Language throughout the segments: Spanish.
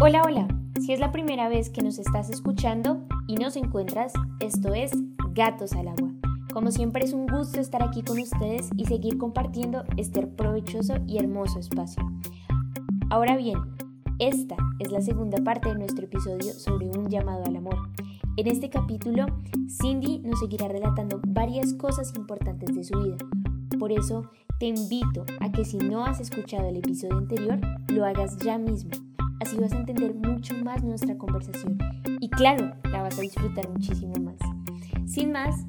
Hola, hola. Si es la primera vez que nos estás escuchando y nos encuentras, esto es Gatos al Agua. Como siempre es un gusto estar aquí con ustedes y seguir compartiendo este provechoso y hermoso espacio. Ahora bien, esta es la segunda parte de nuestro episodio sobre un llamado al amor. En este capítulo, Cindy nos seguirá relatando varias cosas importantes de su vida. Por eso, te invito a que si no has escuchado el episodio anterior, lo hagas ya mismo Así vas a entender mucho más nuestra conversación y claro, la vas a disfrutar muchísimo más. Sin más,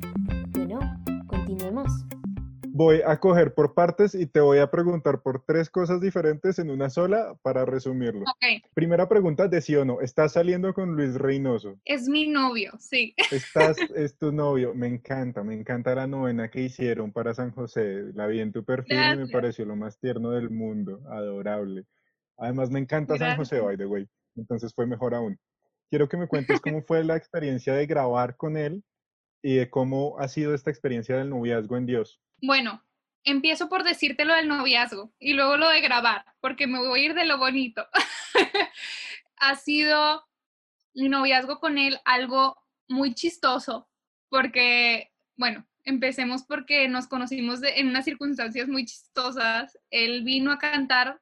bueno, continuemos. Voy a coger por partes y te voy a preguntar por tres cosas diferentes en una sola para resumirlo. Ok. Primera pregunta de sí o no. ¿Estás saliendo con Luis Reynoso? Es mi novio, sí. Estás, es tu novio. Me encanta, me encanta la novena que hicieron para San José. La vi en tu perfil y me pareció lo más tierno del mundo. Adorable. Además, me encanta San José, by the way. Entonces fue mejor aún. Quiero que me cuentes cómo fue la experiencia de grabar con él y de cómo ha sido esta experiencia del noviazgo en Dios. Bueno, empiezo por decirte lo del noviazgo y luego lo de grabar, porque me voy a ir de lo bonito. ha sido mi noviazgo con él algo muy chistoso, porque, bueno, empecemos porque nos conocimos de- en unas circunstancias muy chistosas. Él vino a cantar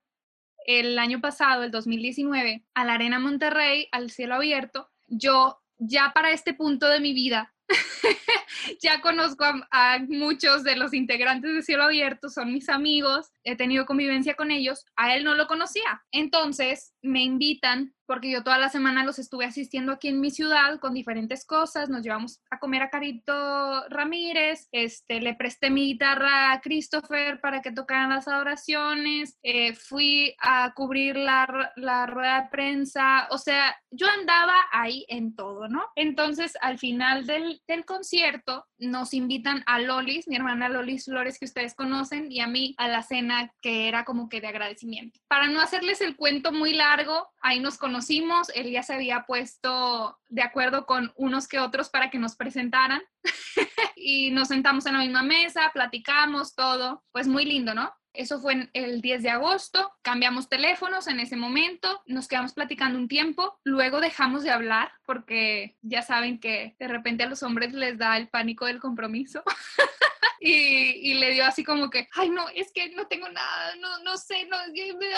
el año pasado, el 2019, a la Arena Monterrey, al cielo abierto. Yo ya para este punto de mi vida ya conozco a, a muchos de los integrantes de Cielo Abierto, son mis amigos, he tenido convivencia con ellos, a él no lo conocía. Entonces me invitan, porque yo toda la semana los estuve asistiendo aquí en mi ciudad con diferentes cosas, nos llevamos a comer a Carito Ramírez, este, le presté mi guitarra a Christopher para que tocaran las adoraciones, eh, fui a cubrir la, la rueda de prensa, o sea, yo andaba ahí en todo, ¿no? Entonces, al final del, del concierto, nos invitan a Lolis, mi hermana Lolis Flores, que ustedes conocen, y a mí a la cena que era como que de agradecimiento. Para no hacerles el cuento muy largo, ahí nos conocimos, él ya se había puesto de acuerdo con unos que otros para que nos presentaran y nos sentamos en la misma mesa, platicamos todo, pues muy lindo, ¿no? Eso fue el 10 de agosto, cambiamos teléfonos en ese momento, nos quedamos platicando un tiempo, luego dejamos de hablar porque ya saben que de repente a los hombres les da el pánico del compromiso. Y, y le dio así como que, ay, no, es que no tengo nada, no, no sé, no,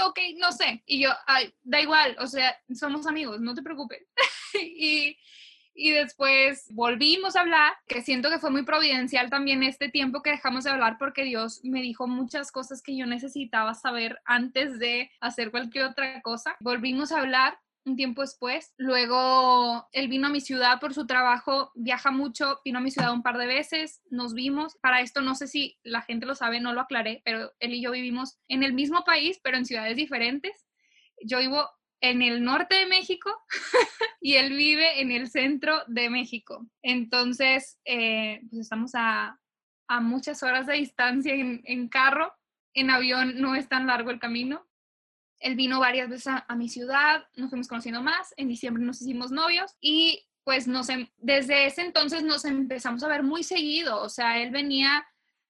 ok, no sé. Y yo, ay, da igual, o sea, somos amigos, no te preocupes. y, y después volvimos a hablar, que siento que fue muy providencial también este tiempo que dejamos de hablar porque Dios me dijo muchas cosas que yo necesitaba saber antes de hacer cualquier otra cosa. Volvimos a hablar un tiempo después. Luego él vino a mi ciudad por su trabajo, viaja mucho, vino a mi ciudad un par de veces, nos vimos. Para esto no sé si la gente lo sabe, no lo aclaré, pero él y yo vivimos en el mismo país, pero en ciudades diferentes. Yo vivo en el norte de México y él vive en el centro de México. Entonces, eh, pues estamos a, a muchas horas de distancia en, en carro. En avión no es tan largo el camino. Él vino varias veces a, a mi ciudad, nos fuimos conociendo más, en diciembre nos hicimos novios y pues nos, em- desde ese entonces nos empezamos a ver muy seguido, o sea, él venía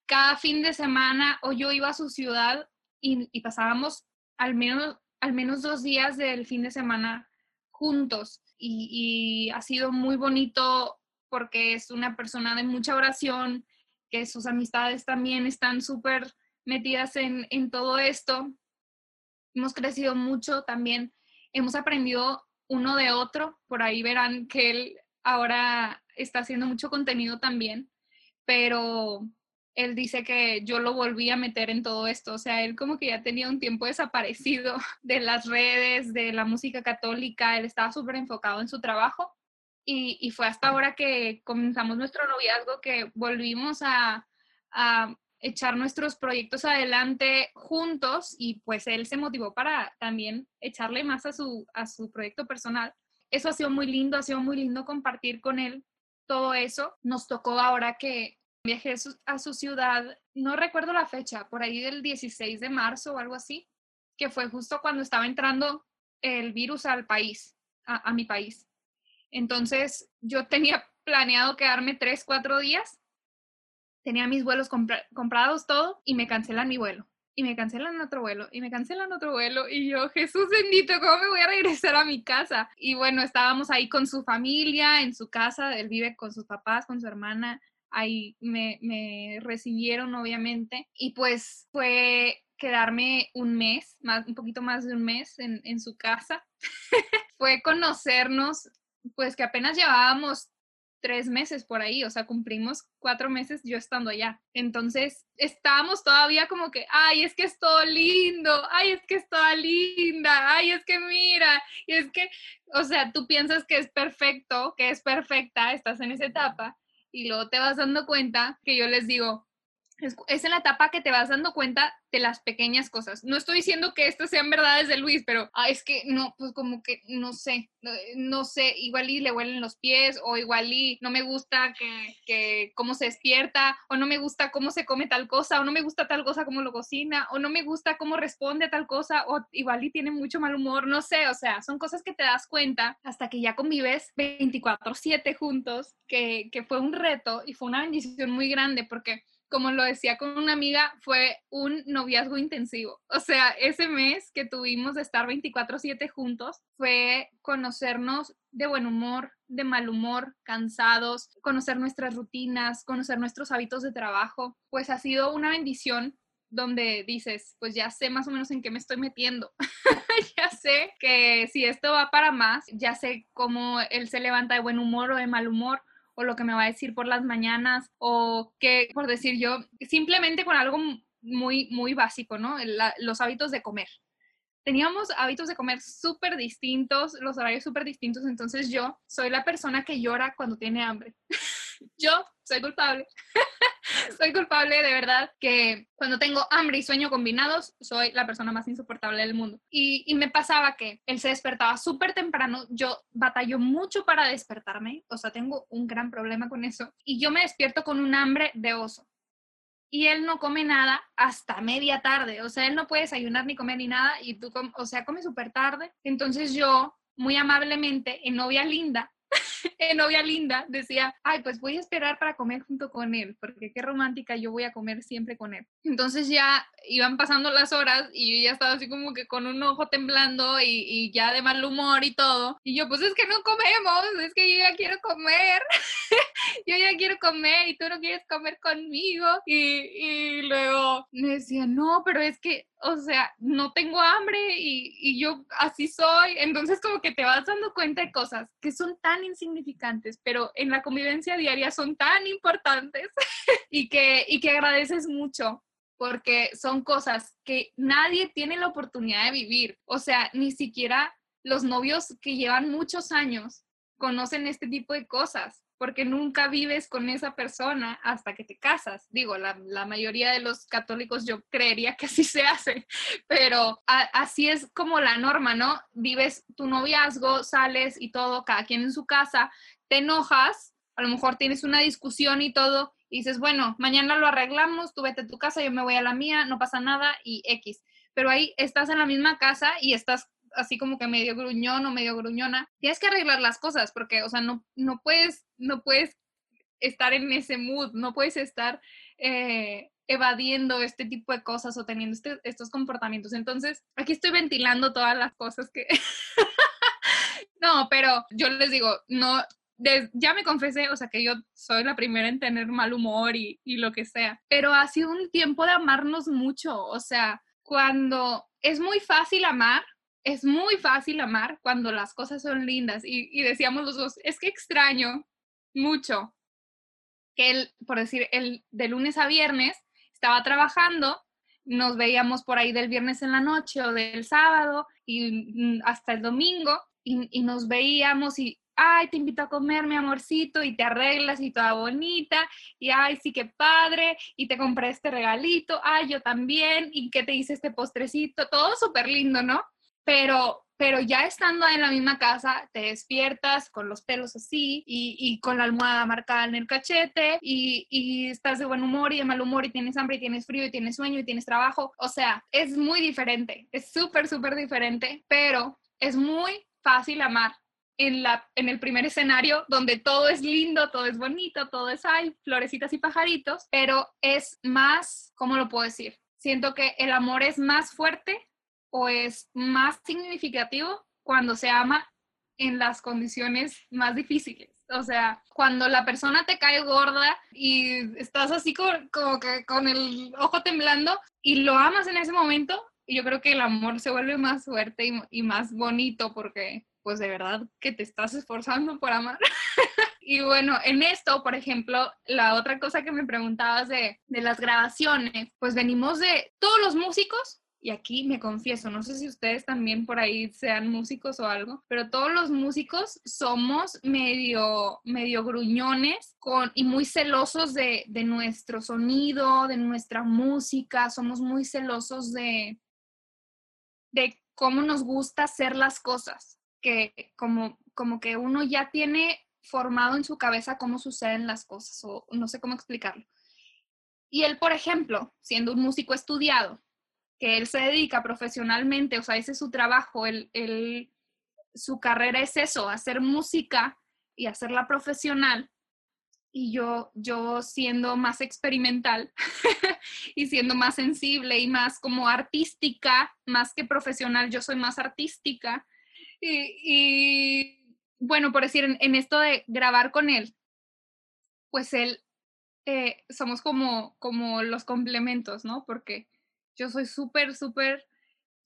cada fin de semana o yo iba a su ciudad y, y pasábamos al menos, al menos dos días del fin de semana juntos. Y, ha sido muy bonito porque es una persona de mucha oración, que sus amistades también están súper metidas en, en todo esto. Hemos crecido mucho también, hemos aprendido uno de otro, por ahí verán que él ahora está haciendo mucho contenido también, pero él dice que yo lo volví a meter en todo esto, o sea, él como que ya tenía un tiempo desaparecido de las redes, de la música católica, él estaba súper enfocado en su trabajo y, y fue hasta ahora que comenzamos nuestro noviazgo que volvimos a, a echar nuestros proyectos adelante juntos y pues él se motivó para también echarle más a su, a su proyecto personal. Eso ha sido muy lindo, ha sido muy lindo compartir con él todo eso. Nos tocó ahora que viajé a su, ciudad, no recuerdo la fecha, por ahí del 16 de marzo o algo así, que fue justo cuando estaba entrando el virus al país, a, mi país. Entonces yo tenía planeado quedarme tres, cuatro días tenía mis vuelos compra- comprados todo y me cancelan mi vuelo. y me cancelan otro vuelo y me cancelan otro vuelo y yo, Jesús bendito, ¿cómo me voy a regresar a mi casa? Y bueno, estábamos ahí con su familia, en su casa, él vive con sus papás, con su hermana, ahí me, me recibieron obviamente y pues fue quedarme un mes, más, un poquito más de un mes en, en su casa. fue conocernos, pues que apenas llevábamos tres meses por ahí, o sea, cumplimos cuatro meses yo estando allá. Entonces, estábamos todavía como que, ay, es que es todo lindo, ay, es que es toda linda, ay, es que mira, y es que, o sea, tú piensas que es perfecto, que es perfecta, estás en esa etapa, y luego te vas dando cuenta que yo les digo, es, en la etapa que te vas dando cuenta de las pequeñas cosas. No estoy diciendo que estas sean verdades de Luis, pero ah, es que no, pues como que no sé, no, sé, igual le huelen los pies o igual no me gusta que, que cómo se despierta o no me gusta cómo se come tal cosa o no me gusta tal cosa como lo cocina o no me gusta cómo responde a tal cosa o igual tiene mucho mal humor, no sé, o sea, son cosas que te das cuenta hasta que ya convives 24/7 juntos, que, que fue un reto y fue una bendición muy grande porque como lo decía con una amiga, fue un noviazgo intensivo. O sea, ese mes que tuvimos de estar 24/7 juntos fue conocernos de buen humor, de mal humor, cansados, conocer nuestras rutinas, conocer nuestros hábitos de trabajo. Pues ha sido una bendición donde dices, pues ya sé más o menos en qué me estoy metiendo. ya sé que si esto va para más, ya sé cómo él se levanta de buen humor o de mal humor o lo que me va a decir por las mañanas o que, por decir yo, simplemente con algo muy, muy básico, ¿no? los hábitos de comer. Teníamos hábitos de comer súper distintos, los horarios súper distintos, entonces yo soy la persona que llora cuando tiene hambre. yo soy culpable. soy culpable de verdad que cuando tengo hambre y sueño combinados, soy la persona más insoportable del mundo. Y, me pasaba que él se despertaba súper temprano, yo batallo mucho para despertarme, o sea, tengo un gran problema con eso, y yo me despierto con un hambre de oso. Y él no come nada hasta media tarde, o sea, él no puede desayunar ni comer ni nada, y tú, o sea, come súper tarde. Entonces yo, muy amablemente, en novia linda, en novia linda, decía, ay, pues voy a esperar para comer junto con él, porque qué romántica, yo voy a comer siempre con él. Entonces ya iban pasando las horas y yo ya estaba así como que con un ojo temblando y, y ya de mal humor y todo. Y yo, pues es que no comemos, es que yo ya quiero comer, yo ya quiero comer y tú no quieres comer conmigo. Y, y luego me decía, no, pero es que o sea, no tengo hambre y, yo así soy. Entonces como que te vas dando cuenta de cosas que son tan insignificantes, pero en la convivencia diaria son tan importantes y, que, y que agradeces mucho porque son cosas que nadie tiene la oportunidad de vivir. O sea, ni siquiera los novios que llevan muchos años conocen este tipo de cosas porque nunca vives con esa persona hasta que te casas. Digo, la, mayoría de los católicos yo creería que así se hace, pero así es como la norma, ¿no? Vives tu noviazgo, sales y todo, cada quien en su casa, te enojas, a lo mejor tienes una discusión y todo, y dices, bueno, mañana lo arreglamos, tú vete a tu casa, yo me voy a la mía, no pasa nada y X. Pero ahí estás en la misma casa y estás así como que medio gruñón o medio gruñona, tienes que arreglar las cosas porque, o sea, no, no, puedes, no puedes estar en ese mood, no puedes estar eh, evadiendo este tipo de cosas o teniendo este, estos comportamientos. Entonces, aquí estoy ventilando todas las cosas que... no, pero yo les digo, no, ya me confesé, o sea, que yo soy la primera en tener mal humor y, y lo que sea, pero ha sido un tiempo de amarnos mucho, o sea, cuando es muy fácil amar, es muy fácil amar cuando las cosas son lindas. Y, decíamos los dos, es que extraño mucho que él, por decir, él de lunes a viernes estaba trabajando, nos veíamos por ahí del viernes en la noche o del sábado y hasta el domingo y, nos veíamos y, ay, te invito a comer, mi amorcito, y te arreglas y toda bonita, y ay, sí que padre, y te compré este regalito, ay, yo también, y que te hice este postrecito, todo súper lindo, ¿no? Pero, pero ya estando en la misma casa, te despiertas con los pelos así y, con la almohada marcada en el cachete y, y, estás de buen humor y de mal humor y tienes hambre y tienes frío y tienes sueño y tienes trabajo. O sea, es muy diferente, es súper, súper diferente, pero es muy fácil amar. En, la, en el primer escenario donde todo es lindo, todo es bonito, todo es hay florecitas y pajaritos, pero es más, ¿cómo lo puedo decir? siento que el amor es más fuerte o es más significativo cuando se ama en las condiciones más difíciles. O sea, cuando la persona te cae gorda y estás así como que con el ojo temblando y lo amas en ese momento, yo creo que el amor se vuelve más fuerte y, más bonito porque pues de verdad que te estás esforzando por amar. y bueno, en esto, por ejemplo, la otra cosa que me preguntabas de, de las grabaciones, pues venimos de todos los músicos y aquí me confieso, no sé si ustedes también por ahí sean músicos o algo, pero todos los músicos somos medio, medio gruñones con, y muy celosos de, de nuestro sonido, de nuestra música, somos muy celosos de, de cómo nos gusta hacer las cosas, que como, como que uno ya tiene formado en su cabeza cómo suceden las cosas, o no sé cómo explicarlo. Y él, por ejemplo, siendo un músico estudiado, que él se dedica profesionalmente, o sea, ese es su trabajo, él, su carrera es eso, hacer música y hacerla profesional. Y yo, yo siendo más experimental y siendo más sensible y más como artística, más que profesional, yo soy más artística. Y, bueno, por decir, en, esto de grabar con él, pues él, eh, somos como, como los complementos, ¿no? Porque yo soy súper, súper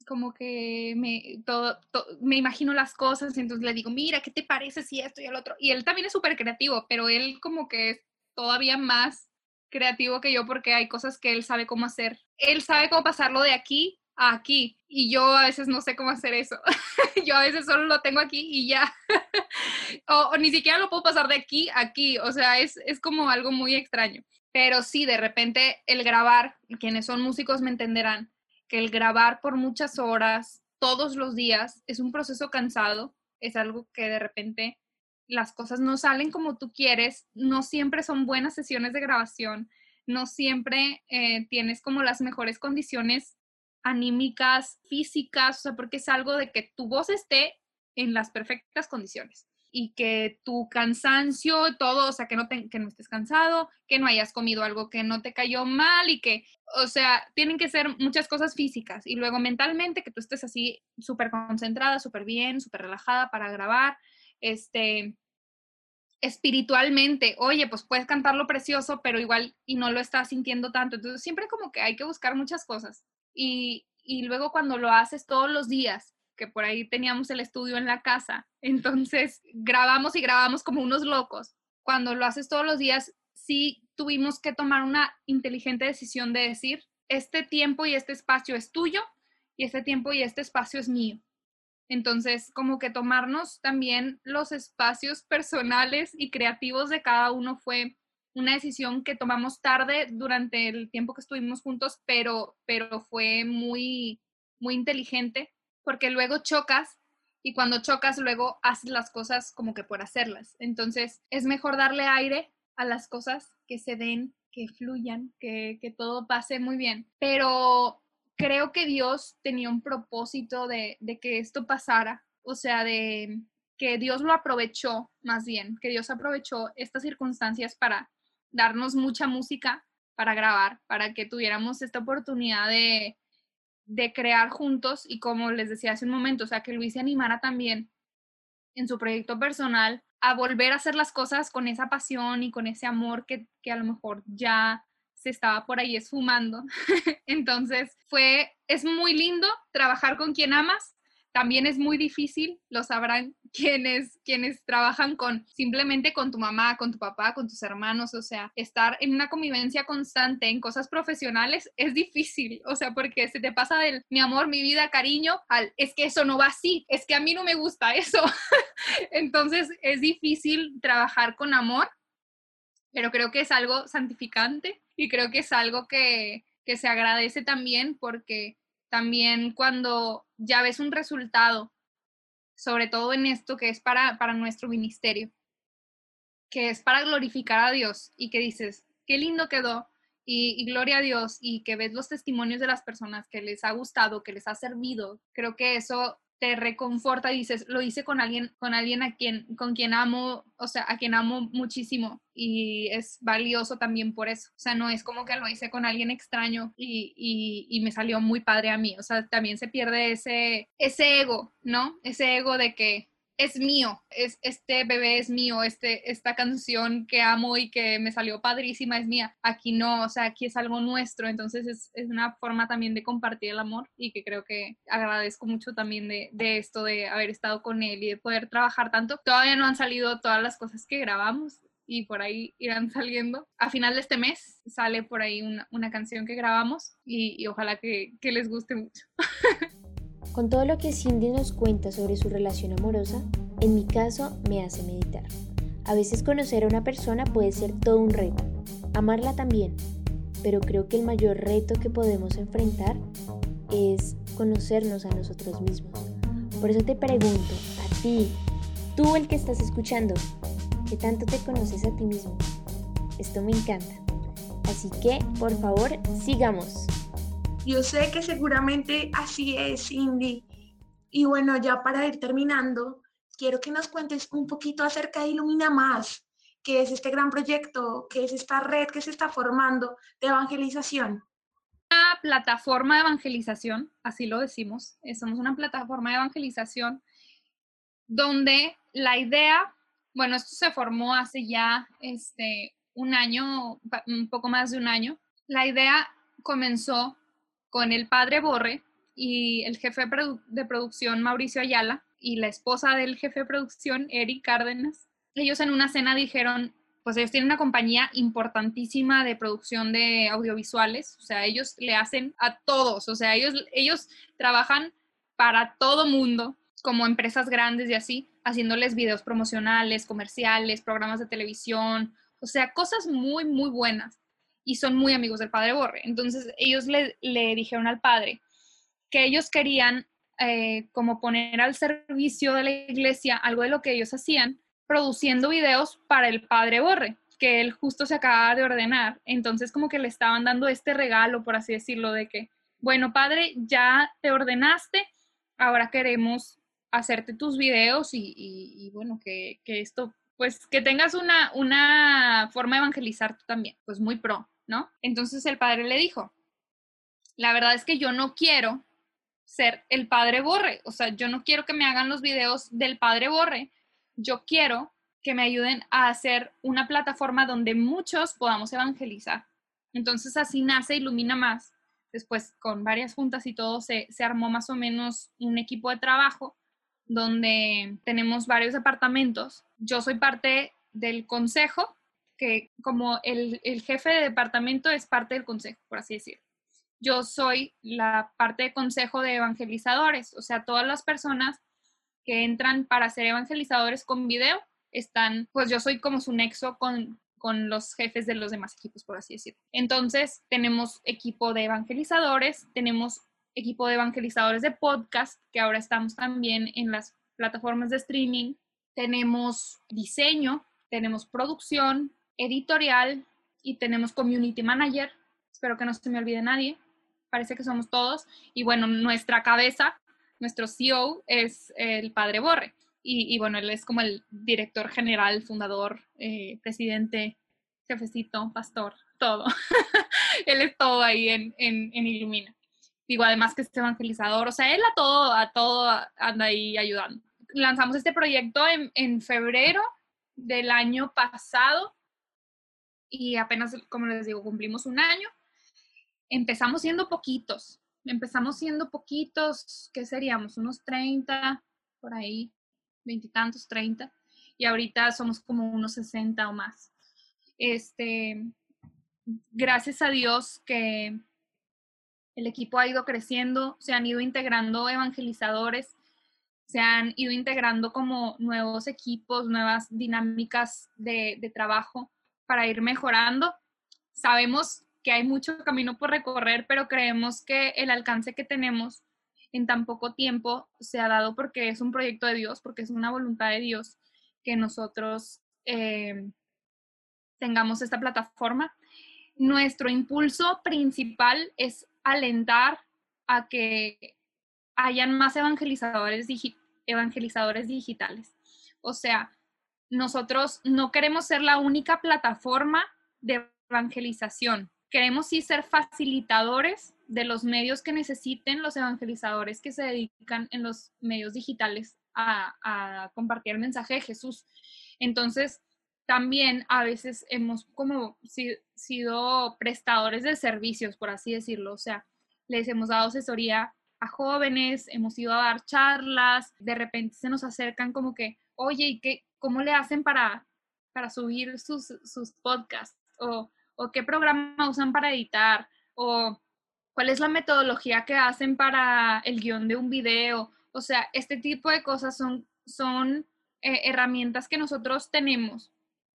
como que me, todo, me imagino las cosas y entonces le digo, mira, ¿qué te parece si esto y el otro? Y él también es súper creativo, pero él como que es todavía más creativo que yo porque hay cosas que él sabe cómo hacer. Él sabe cómo pasarlo de aquí a aquí y yo a veces no sé cómo hacer eso. yo a veces solo lo tengo aquí y ya. o, ni siquiera lo puedo pasar de aquí a aquí. O sea, es, es como algo muy extraño. Pero sí, de repente el grabar, quienes son músicos me entenderán, que el grabar por muchas horas, todos los días, es un proceso cansado, es algo que de repente las cosas no salen como tú quieres, no siempre son buenas sesiones de grabación, no siempre eh, tienes como las mejores condiciones anímicas, físicas, o sea, porque es algo de que tu voz esté en las perfectas condiciones y que tu cansancio, todo, o sea, que no, que no estés cansado, que no hayas comido algo que no te cayó mal y que, o sea, tienen que ser muchas cosas físicas y luego mentalmente que tú estés así súper concentrada, súper bien, súper relajada para grabar, este, espiritualmente, oye, pues puedes cantarlo precioso, pero igual y no lo estás sintiendo tanto, entonces siempre como que hay que buscar muchas cosas y, y luego cuando lo haces todos los días, que por ahí teníamos el estudio en la casa. Entonces grabamos y grabamos como unos locos. Cuando lo haces todos los días, sí tuvimos que tomar una inteligente decisión de decir, este tiempo y este espacio es tuyo y este tiempo y este espacio es mío. Entonces, como que tomarnos también los espacios personales y creativos de cada uno fue una decisión que tomamos tarde durante el tiempo que estuvimos juntos, pero, pero fue muy, muy inteligente porque luego chocas y cuando chocas luego haces las cosas como que por hacerlas. Entonces es mejor darle aire a las cosas que se den, que fluyan, que, que todo pase muy bien. Pero creo que Dios tenía un propósito de, de que esto pasara, o sea, de que Dios lo aprovechó más bien, que Dios aprovechó estas circunstancias para darnos mucha música para grabar, para que tuviéramos esta oportunidad de, de crear juntos y como les decía hace un momento, o sea, que Luis se animara también en su proyecto personal a volver a hacer las cosas con esa pasión y con ese amor que, que a lo mejor ya se estaba por ahí esfumando. Entonces, fue, es muy lindo trabajar con quien amas, también es muy difícil, lo sabrán quienes, quienes trabajan con simplemente con tu mamá, con tu papá, con tus hermanos, o sea, estar en una convivencia constante en cosas profesionales es difícil, o sea, porque se te pasa del mi amor, mi vida, cariño, al es que eso no va así, es que a mí no me gusta eso. Entonces es difícil trabajar con amor, pero creo que es algo santificante y creo que es algo que, que se agradece también porque también cuando ya ves un resultado, sobre todo en esto que es para, para nuestro ministerio, que es para glorificar a Dios y que dices, qué lindo quedó y, gloria a Dios y que ves los testimonios de las personas que les ha gustado, que les ha servido, creo que eso te reconforta, dices, lo hice con alguien, con alguien a quien, con quien amo, o sea, a quien amo muchísimo y es valioso también por eso. O sea, no es como que lo hice con alguien extraño y, y, y me salió muy padre a mí. O sea, también se pierde ese, ese ego, ¿no? Ese ego de que es mío, es, este bebé es mío, este, esta canción que amo y que me salió padrísima es mía. Aquí no, o sea, aquí es algo nuestro, entonces es, es una forma también de compartir el amor y que creo que agradezco mucho también de, de, esto, de haber estado con él y de poder trabajar tanto. Todavía no han salido todas las cosas que grabamos, y por ahí irán saliendo. A final de este mes sale por ahí una, una canción que grabamos y, ojalá que, que, les guste mucho. Con todo lo que Cindy nos cuenta sobre su relación amorosa, en mi caso me hace meditar. A veces conocer a una persona puede ser todo un reto, amarla también, pero creo que el mayor reto que podemos enfrentar es conocernos a nosotros mismos. Por eso te pregunto, a ti, tú el que estás escuchando, ¿qué tanto te conoces a ti mismo? Esto me encanta. Así que, por favor, sigamos. Yo sé que seguramente así es, Cindy. Y bueno, ya para ir terminando, quiero que nos cuentes un poquito acerca de Ilumina Más, que es este gran proyecto, que es esta red que se está formando de evangelización. Una plataforma de evangelización, así lo decimos, eh, somos una plataforma de evangelización donde la idea, bueno, esto se formó hace ya este, un año, un poco más de un año. La idea comenzó con el padre Borre y el jefe de producción Mauricio Ayala y la esposa del jefe de producción Eric Cárdenas. Ellos en una cena dijeron, pues ellos tienen una compañía importantísima de producción de audiovisuales, o sea, ellos le hacen a todos, o sea, ellos, ellos trabajan para todo mundo, como empresas grandes y así, haciéndoles videos promocionales, comerciales, programas de televisión, o sea, cosas muy, muy buenas y son muy amigos del padre Borre. Entonces ellos le, dijeron al padre que ellos querían eh, como poner al servicio de la iglesia algo de lo que ellos hacían, produciendo videos para el padre Borre, que él justo se acaba de ordenar. Entonces como que le estaban dando este regalo, por así decirlo, de que, bueno, padre, ya te ordenaste, ahora queremos hacerte tus videos y, y, bueno, que, que, esto, pues que tengas una, una forma de evangelizar tú también, pues muy pro. ¿No? Entonces el padre le dijo, la verdad es que yo no quiero ser el padre Borre, o sea, yo no quiero que me hagan los videos del padre Borre, yo quiero que me ayuden a hacer una plataforma donde muchos podamos evangelizar. Entonces así nace Ilumina Más. Después, con varias juntas y todo, se, se armó más o menos un equipo de trabajo donde tenemos varios departamentos. Yo soy parte del consejo que como el, el, jefe de departamento es parte del consejo, por así decirlo. Yo soy la parte de consejo de evangelizadores, o sea, todas las personas que entran para ser evangelizadores con video están, pues yo soy como su nexo con, con los jefes de los demás equipos, por así decirlo. Entonces, tenemos equipo de evangelizadores, tenemos equipo de evangelizadores de podcast, que ahora estamos también en las plataformas de streaming, tenemos diseño, tenemos producción, editorial y tenemos community manager. Espero que no se me olvide nadie. Parece que somos todos. Y bueno, nuestra cabeza, nuestro CEO es el padre Borre. Y, bueno, él es como el director general, fundador, eh, presidente, jefecito, pastor, todo. él es todo ahí en, en, en Ilumina. Digo, además que es evangelizador, o sea, él a todo, a todo anda ahí ayudando. Lanzamos este proyecto en, en febrero del año pasado y apenas, como les digo, cumplimos un año. Empezamos siendo poquitos, empezamos siendo poquitos, ¿qué seríamos? Unos 30, por ahí, veintitantos, 30, y ahorita somos como unos 60 o más. Este, gracias a Dios que el equipo ha ido creciendo, se han ido integrando evangelizadores, se han ido integrando como nuevos equipos, nuevas dinámicas de, de trabajo para ir mejorando. Sabemos que hay mucho camino por recorrer, pero creemos que el alcance que tenemos en tan poco tiempo se ha dado porque es un proyecto de Dios, porque es una voluntad de Dios que nosotros eh, tengamos esta plataforma. Nuestro impulso principal es alentar a que hayan más evangelizadores, evangelizadores digitales. O sea, nosotros no queremos ser la única plataforma de evangelización. Queremos sí ser facilitadores de los medios que necesiten los evangelizadores que se dedican en los medios digitales a, compartir el mensaje de Jesús. Entonces, también a veces hemos como sido prestadores de servicios, por así decirlo. O sea, les hemos dado asesoría a jóvenes, hemos ido a dar charlas, de repente se nos acercan como que, oye, ¿y qué, cómo le hacen para, para subir sus, sus podcasts? O, o qué programa usan para editar, o cuál es la metodología que hacen para el guion de un video. O sea, este tipo de cosas son, son eh, herramientas que nosotros tenemos,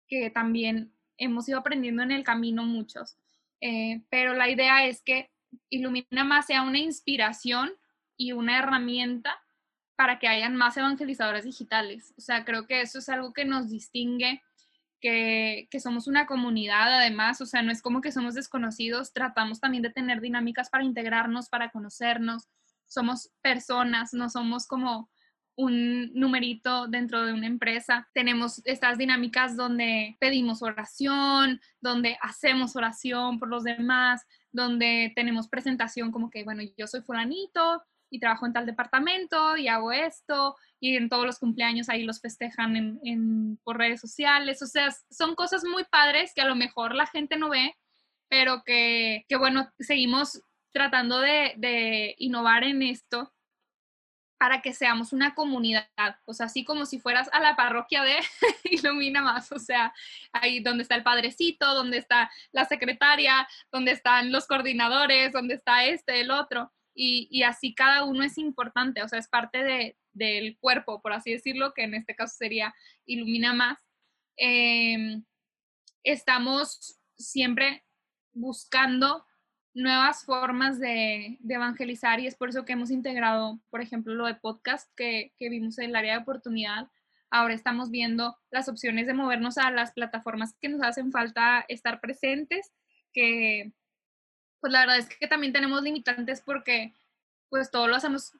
que también hemos ido aprendiendo en el camino muchos. Eh, pero la idea es que Ilumina Más sea una inspiración y una herramienta para que hayan más evangelizadores digitales. O sea, creo que eso es algo que nos distingue, que, que, somos una comunidad además, o sea, no es como que somos desconocidos, tratamos también de tener dinámicas para integrarnos, para conocernos, somos personas, no somos como un numerito dentro de una empresa. Tenemos estas dinámicas donde pedimos oración, donde hacemos oración por los demás, donde tenemos presentación como que, bueno, yo soy fulanito y trabajo en tal departamento y hago esto y en todos los cumpleaños ahí los festejan en, por redes sociales. O sea, son cosas muy padres que a lo mejor la gente no ve, pero que, bueno, seguimos tratando de, de innovar en esto para que seamos una comunidad, o sea, así como si fueras a la parroquia de Ilumina Más, o sea, ahí donde está el padrecito, donde está la secretaria, donde están los coordinadores, donde está este, el otro, y, así cada uno es importante, o sea, es parte de, del cuerpo, por así decirlo, que en este caso sería Ilumina Más. Em, estamos siempre buscando nuevas formas de, evangelizar y es por eso que hemos integrado, por ejemplo, lo de podcast que, vimos en el área de oportunidad. Ahora estamos viendo las opciones de movernos a las plataformas que nos hacen falta estar presentes, que pues la verdad es que también tenemos limitantes porque pues todo lo hacemos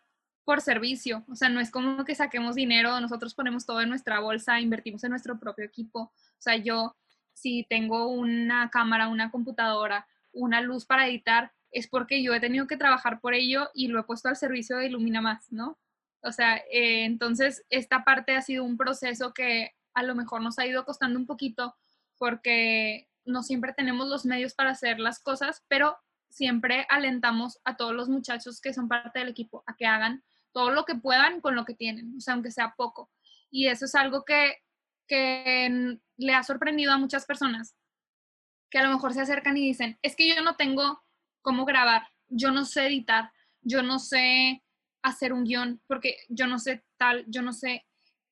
por servicio, o sea, no es como que saquemos dinero, nosotros ponemos todo en nuestra bolsa, invertimos en nuestro propio equipo, o sea, yo si tengo una cámara, una computadora, una luz para editar, es porque yo he tenido que trabajar por ello y lo he puesto al servicio de Ilumina Más, ¿no? O sea, eh, entonces esta parte ha sido un proceso que a lo mejor nos ha ido costando un poquito porque no siempre tenemos los medios para hacer las cosas, pero siempre alentamos a todos los muchachos que son parte del equipo a que hagan todo lo que puedan con lo que tienen, o sea, aunque sea poco. Y eso es algo que, que le ha sorprendido a muchas personas, que a lo mejor se acercan y dicen, es que yo no tengo cómo grabar, yo no sé editar, yo no sé hacer un guion, porque yo no sé tal, yo no sé,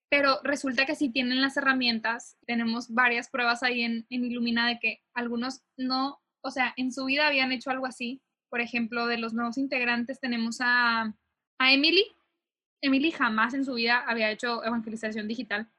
pero resulta que si tienen las herramientas, tenemos varias pruebas ahí en, en Illumina de que algunos no, o sea, en su vida habían hecho algo así. Por ejemplo, de los nuevos integrantes tenemos a, a Emily. Emily jamás en su vida había hecho evangelización digital.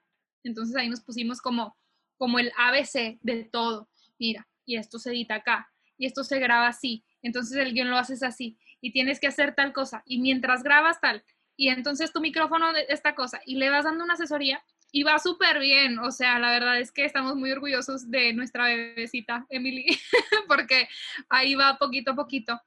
Entonces ahí nos pusimos como, como el ABC de todo. Mira, y esto se edita acá, y esto se graba así, entonces el guion lo haces así, y tienes que hacer tal cosa, y mientras grabas tal, y entonces tu micrófono de esta cosa, y le vas dando una asesoría, y va súper bien, o sea, la verdad es que estamos muy orgullosos de nuestra bebecita, Emily, porque ahí va poquito a poquito.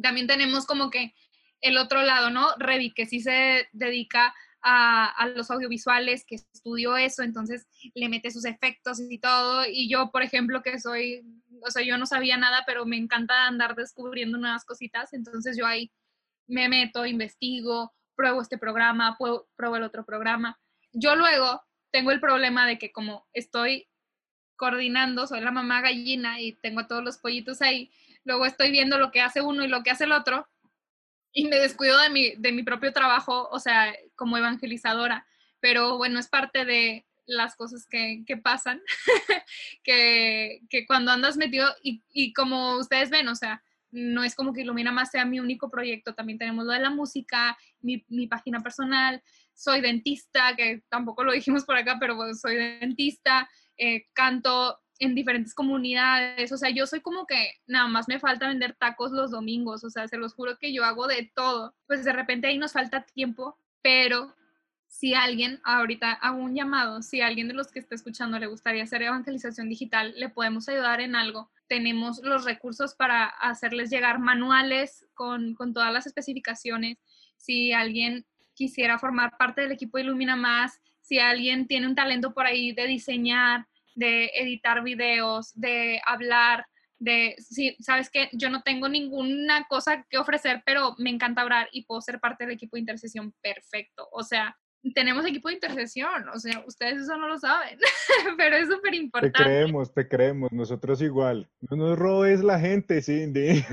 También tenemos como que el otro lado, ¿no? Revi, que sí se dedica a, los audiovisuales, que estudió eso, entonces le mete sus efectos y todo. Y yo, por ejemplo, que soy, o sea, yo no sabía nada, pero me encanta andar descubriendo nuevas cositas, entonces yo ahí me meto, investigo, pruebo este programa, pruebo, pruebo el otro programa. Yo luego tengo el problema de que como estoy coordinando, soy la mamá gallina y tengo a todos los pollitos ahí, luego estoy viendo lo que hace uno y lo que hace el otro, y me descuido de mi, de mi propio trabajo, o sea, como evangelizadora, pero bueno, es parte de las cosas que, que pasan, que, que, cuando andas metido y, y, como ustedes ven, o sea, no es como que Ilumina Más sea mi único proyecto, también tenemos lo de la música, mi, mi página personal, soy dentista, que tampoco lo dijimos por acá, pero soy dentista, eh, canto en diferentes comunidades, o sea, yo soy como que nada más me falta vender tacos los domingos, o sea, se los juro que yo hago de todo, pues de repente ahí nos falta tiempo, pero si alguien, ahorita hago un llamado, si alguien de los que está escuchando le gustaría hacer evangelización digital, le podemos ayudar en algo. Tenemos los recursos para hacerles llegar manuales con, con todas las especificaciones. Si alguien quisiera formar parte del equipo Ilumina Más, si alguien tiene un talento por ahí de diseñar, de editar videos, de hablar, de, sí, sabes que yo no tengo ninguna cosa que ofrecer, pero me encanta hablar y puedo ser parte del equipo de intercesión perfecto. O sea, tenemos equipo de intercesión, o sea, ustedes eso no lo saben, pero es súper importante. Te creemos, te creemos, nosotros igual. No nos robes la gente, Cindy.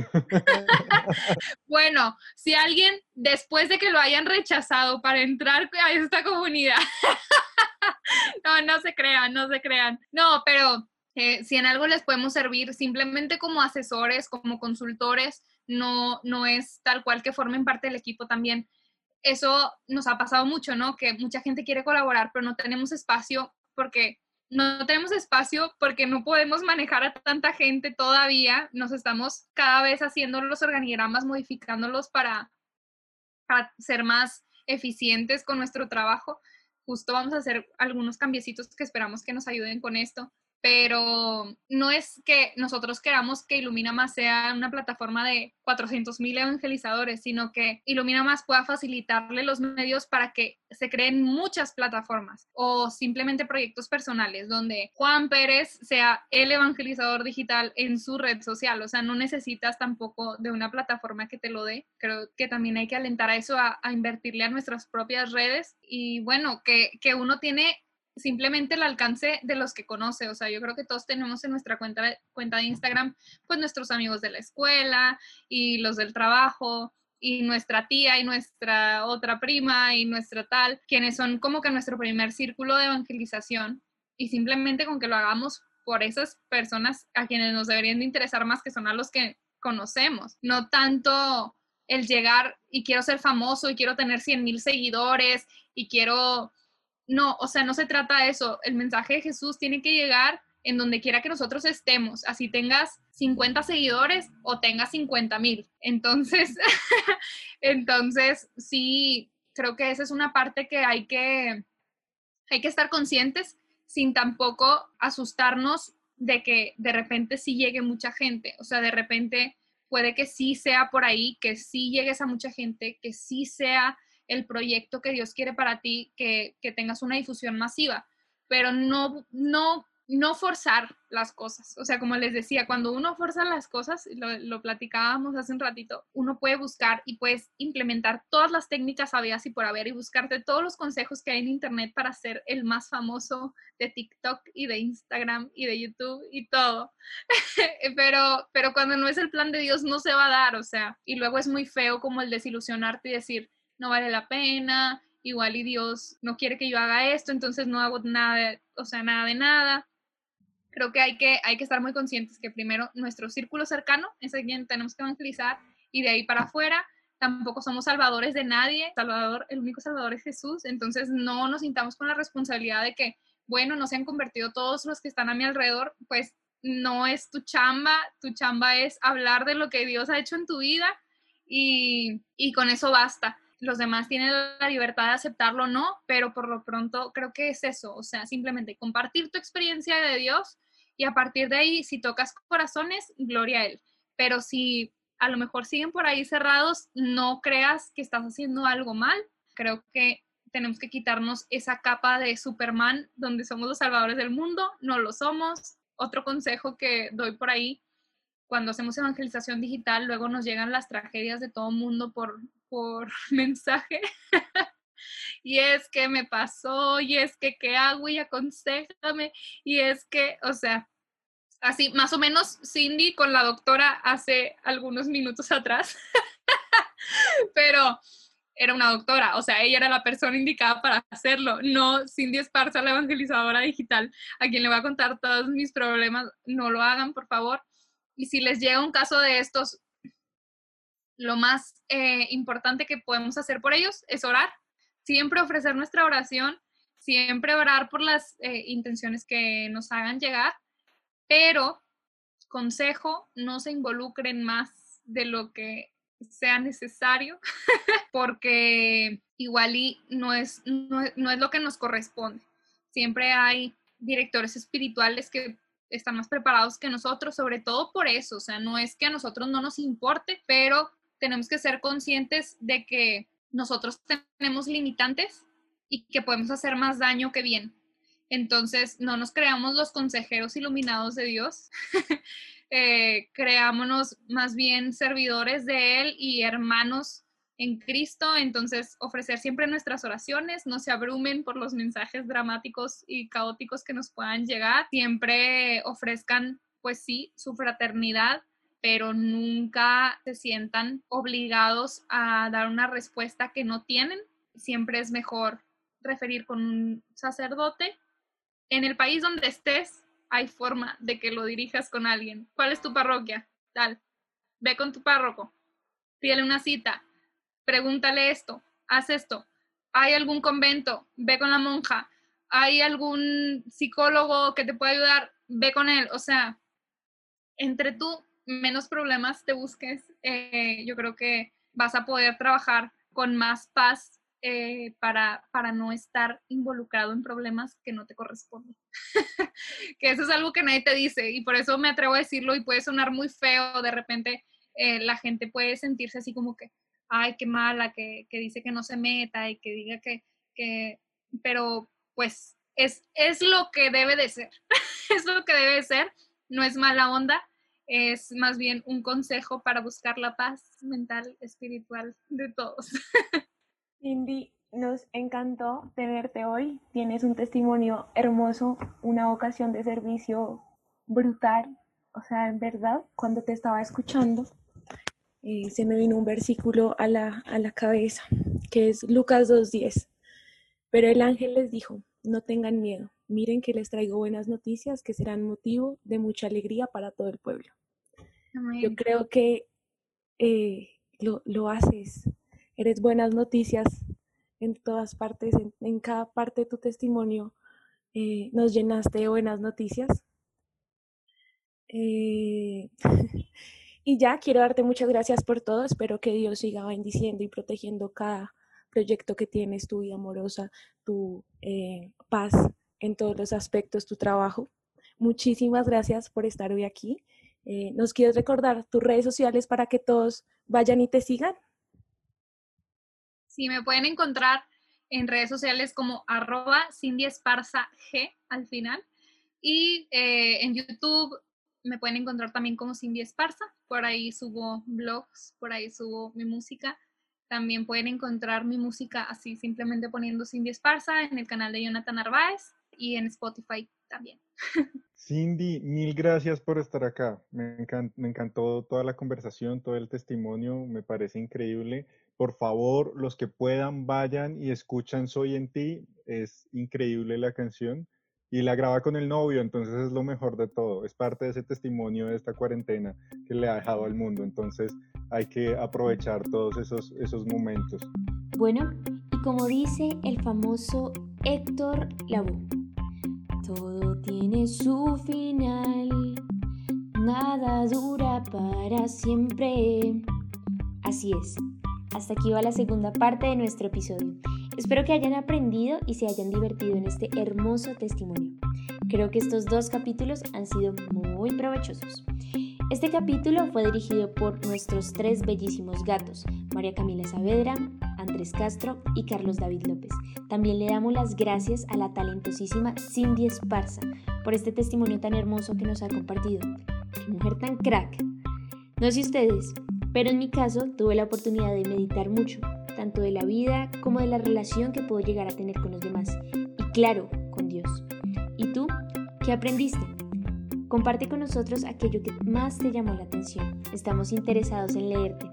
bueno, si alguien, después de que lo hayan rechazado para entrar a esta comunidad, no, no se crean, no se crean. No, pero eh, si en algo les podemos servir, simplemente como asesores, como consultores, no, no es tal cual que formen parte del equipo también eso nos ha pasado mucho, ¿no? Que mucha gente quiere colaborar, pero no tenemos espacio porque no tenemos espacio porque no podemos manejar a tanta gente todavía. Nos estamos cada vez haciendo los organigramas, modificándolos para, para ser más eficientes con nuestro trabajo. Justo vamos a hacer algunos cambiecitos que esperamos que nos ayuden con esto pero no es que nosotros queramos que Ilumina Más sea una plataforma de 400 mil evangelizadores, sino que Ilumina Más pueda facilitarle los medios para que se creen muchas plataformas o simplemente proyectos personales donde Juan Pérez sea el evangelizador digital en su red social. O sea, no necesitas tampoco de una plataforma que te lo dé. Creo que también hay que alentar a eso, a, invertirle a nuestras propias redes y bueno, que, que uno tiene simplemente el alcance de los que conoce. O sea, yo creo que todos tenemos en nuestra cuenta cuenta de Instagram, pues nuestros amigos de la escuela y los del trabajo y nuestra tía y nuestra otra prima y nuestra tal, quienes son como que nuestro primer círculo de evangelización y simplemente con que lo hagamos por esas personas a quienes nos deberían de interesar más que son a los que conocemos, no tanto el llegar y quiero ser famoso y quiero tener 100 mil seguidores y quiero no, o sea, no se trata de eso. El mensaje de Jesús tiene que llegar en donde quiera que nosotros estemos, así tengas 50 seguidores o tengas 50 mil. Entonces, entonces, sí, creo que esa es una parte que hay que, hay que estar conscientes sin tampoco asustarnos de que de repente sí llegue mucha gente. O sea, de repente puede que sí sea por ahí, que sí llegues a mucha gente, que sí sea el proyecto que Dios quiere para ti, que, tengas una difusión masiva, pero no, no, no forzar las cosas. O sea, como les decía, cuando uno forza las cosas, lo, lo platicábamos hace un ratito, uno puede buscar y puedes implementar todas las técnicas habidas y por haber y buscarte todos los consejos que hay en Internet para ser el más famoso de TikTok y de Instagram y de YouTube y todo. pero, pero cuando no es el plan de Dios, no se va a dar, o sea, y luego es muy feo como el desilusionarte y decir, no vale la pena, igual y Dios no quiere que yo haga esto, entonces no hago nada, o sea, nada de nada. Creo que hay que, hay que estar muy conscientes que primero nuestro círculo cercano es a quien tenemos que evangelizar y de ahí para afuera tampoco somos salvadores de nadie, Salvador, el único salvador es Jesús, entonces no nos sintamos con la responsabilidad de que, bueno, no se han convertido todos los que están a mi alrededor, pues no es tu chamba, tu chamba es hablar de lo que Dios ha hecho en tu vida y, y con eso basta los demás tienen la libertad de aceptarlo o no, pero por lo pronto creo que es eso, o sea, simplemente compartir tu experiencia de Dios y a partir de ahí, si tocas corazones, gloria a Él. Pero si a lo mejor siguen por ahí cerrados, no creas que estás haciendo algo mal. Creo que tenemos que quitarnos esa capa de Superman donde somos los salvadores del mundo, no lo somos. Otro consejo que doy por ahí, cuando hacemos evangelización digital, luego nos llegan las tragedias de todo mundo por, por mensaje. y es que me pasó, y es que qué hago y aconsejame, y es que, o sea, así más o menos Cindy con la doctora hace algunos minutos atrás, pero era una doctora, o sea, ella era la persona indicada para hacerlo, no Cindy Esparza, la evangelizadora digital, a quien le voy a contar todos mis problemas, no lo hagan, por favor. Y si les llega un caso de estos, lo más eh, importante que podemos hacer por ellos es orar. Siempre ofrecer nuestra oración, siempre orar por las eh, intenciones que nos hagan llegar Pero, consejo, no se involucren más de lo que sea necesario, porque igual y no es, no, no es lo que nos corresponde. Siempre hay directores espirituales que están más preparados que nosotros, sobre todo por eso, o sea, no es que a nosotros no nos importe, pero tenemos que ser conscientes de que nosotros tenemos limitantes y que podemos hacer más daño que bien. Entonces, no nos creamos los consejeros iluminados de Dios, eh, creámonos más bien servidores de Él y hermanos en Cristo, entonces ofrecer siempre nuestras oraciones, no se abrumen por los mensajes dramáticos y caóticos que nos puedan llegar, siempre ofrezcan, pues sí, su fraternidad, pero nunca se sientan obligados a dar una respuesta que no tienen. Siempre es mejor referir con un sacerdote. En el país donde estés, hay forma de que lo dirijas con alguien. ¿Cuál es tu parroquia? Tal. Ve con tu párroco. Pídele una cita pregúntale esto, haz esto. ¿Hay algún convento? Ve con la monja. ¿Hay algún psicólogo que te pueda ayudar? Ve con él. O sea, entre tú menos problemas te busques, eh, yo creo que vas a poder trabajar con más paz eh, para, para no estar involucrado en problemas que no te corresponden. que eso es algo que nadie te dice y por eso me atrevo a decirlo y puede sonar muy feo, de repente eh, la gente puede sentirse así como que, ay, qué mala, que, dice que no se meta y que diga que, que pero pues es, es lo que debe de ser, es lo que debe de ser, no es mala onda, es más bien un consejo para buscar la paz mental, espiritual de todos. Cindy, nos encantó tenerte hoy, tienes un testimonio hermoso, una vocación de servicio brutal, o sea, en verdad, cuando te estaba escuchando, eh, se me vino un versículo a la, a la cabeza, que es Lucas 2.10. Pero el ángel les dijo, no tengan miedo, miren que les traigo buenas noticias que serán motivo de mucha alegría para todo el pueblo. Yo creo que eh, lo, lo, haces, eres buenas noticias en todas partes, en, cada parte de tu testimonio eh, nos llenaste de buenas noticias. Y ya quiero darte muchas gracias por todo. Espero que Dios siga bendiciendo y protegiendo cada proyecto que tienes, tu vida amorosa, tu eh, paz en todos los aspectos, tu trabajo. Muchísimas gracias por estar hoy aquí. Eh, ¿Nos quieres recordar tus redes sociales para que todos vayan y te sigan? Sí, me pueden encontrar en redes sociales como arroba Cindy Esparza G al final. Y eh, en YouTube me pueden encontrar también como Cindy Esparza. Por ahí subo blogs, por ahí subo mi música. También pueden encontrar mi música así simplemente poniendo Cindy Esparza en el canal de Jonathan Narváez y en Spotify también. Cindy, mil gracias por estar acá. Me, me encantó toda la conversación, todo el testimonio, me parece increíble. Por favor, los que puedan, vayan y escuchan Soy en ti. Es increíble la canción y la graba con el novio, entonces es lo mejor de todo, es parte de ese testimonio de esta cuarentena que le ha dejado al mundo, entonces hay que aprovechar todos esos, esos momentos. Bueno, y como dice el famoso Héctor Lavoe, todo tiene su final, nada dura para siempre. Así es, hasta aquí va la segunda parte de nuestro episodio. Espero que hayan aprendido y se hayan divertido en este hermoso testimonio. Creo que estos dos capítulos han sido muy provechosos. Este capítulo fue dirigido por nuestros tres bellísimos gatos, María Camila Saavedra, Andrés Castro y Carlos David López. También le damos las gracias a la talentosísima Cindy Esparza por este testimonio tan hermoso que nos ha compartido. ¡Qué mujer tan crack! No sé ustedes, pero en mi caso tuve la oportunidad de meditar mucho tanto de la vida como de la relación que puedo llegar a tener con los demás y claro, con Dios. ¿Y tú? ¿Qué aprendiste? Comparte con nosotros aquello que más te llamó la atención. Estamos interesados en leerte.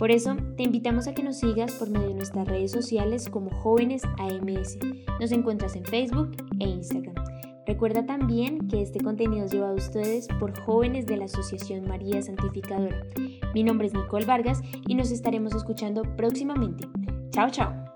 Por eso, te invitamos a que nos sigas por medio de nuestras redes sociales como Jóvenes AMS. Nos encuentras en Facebook e Instagram. Recuerda también que este contenido es llevado a ustedes por jóvenes de la Asociación María Santificadora. Mi nombre es Nicole Vargas y nos estaremos escuchando próximamente. Chao, chao.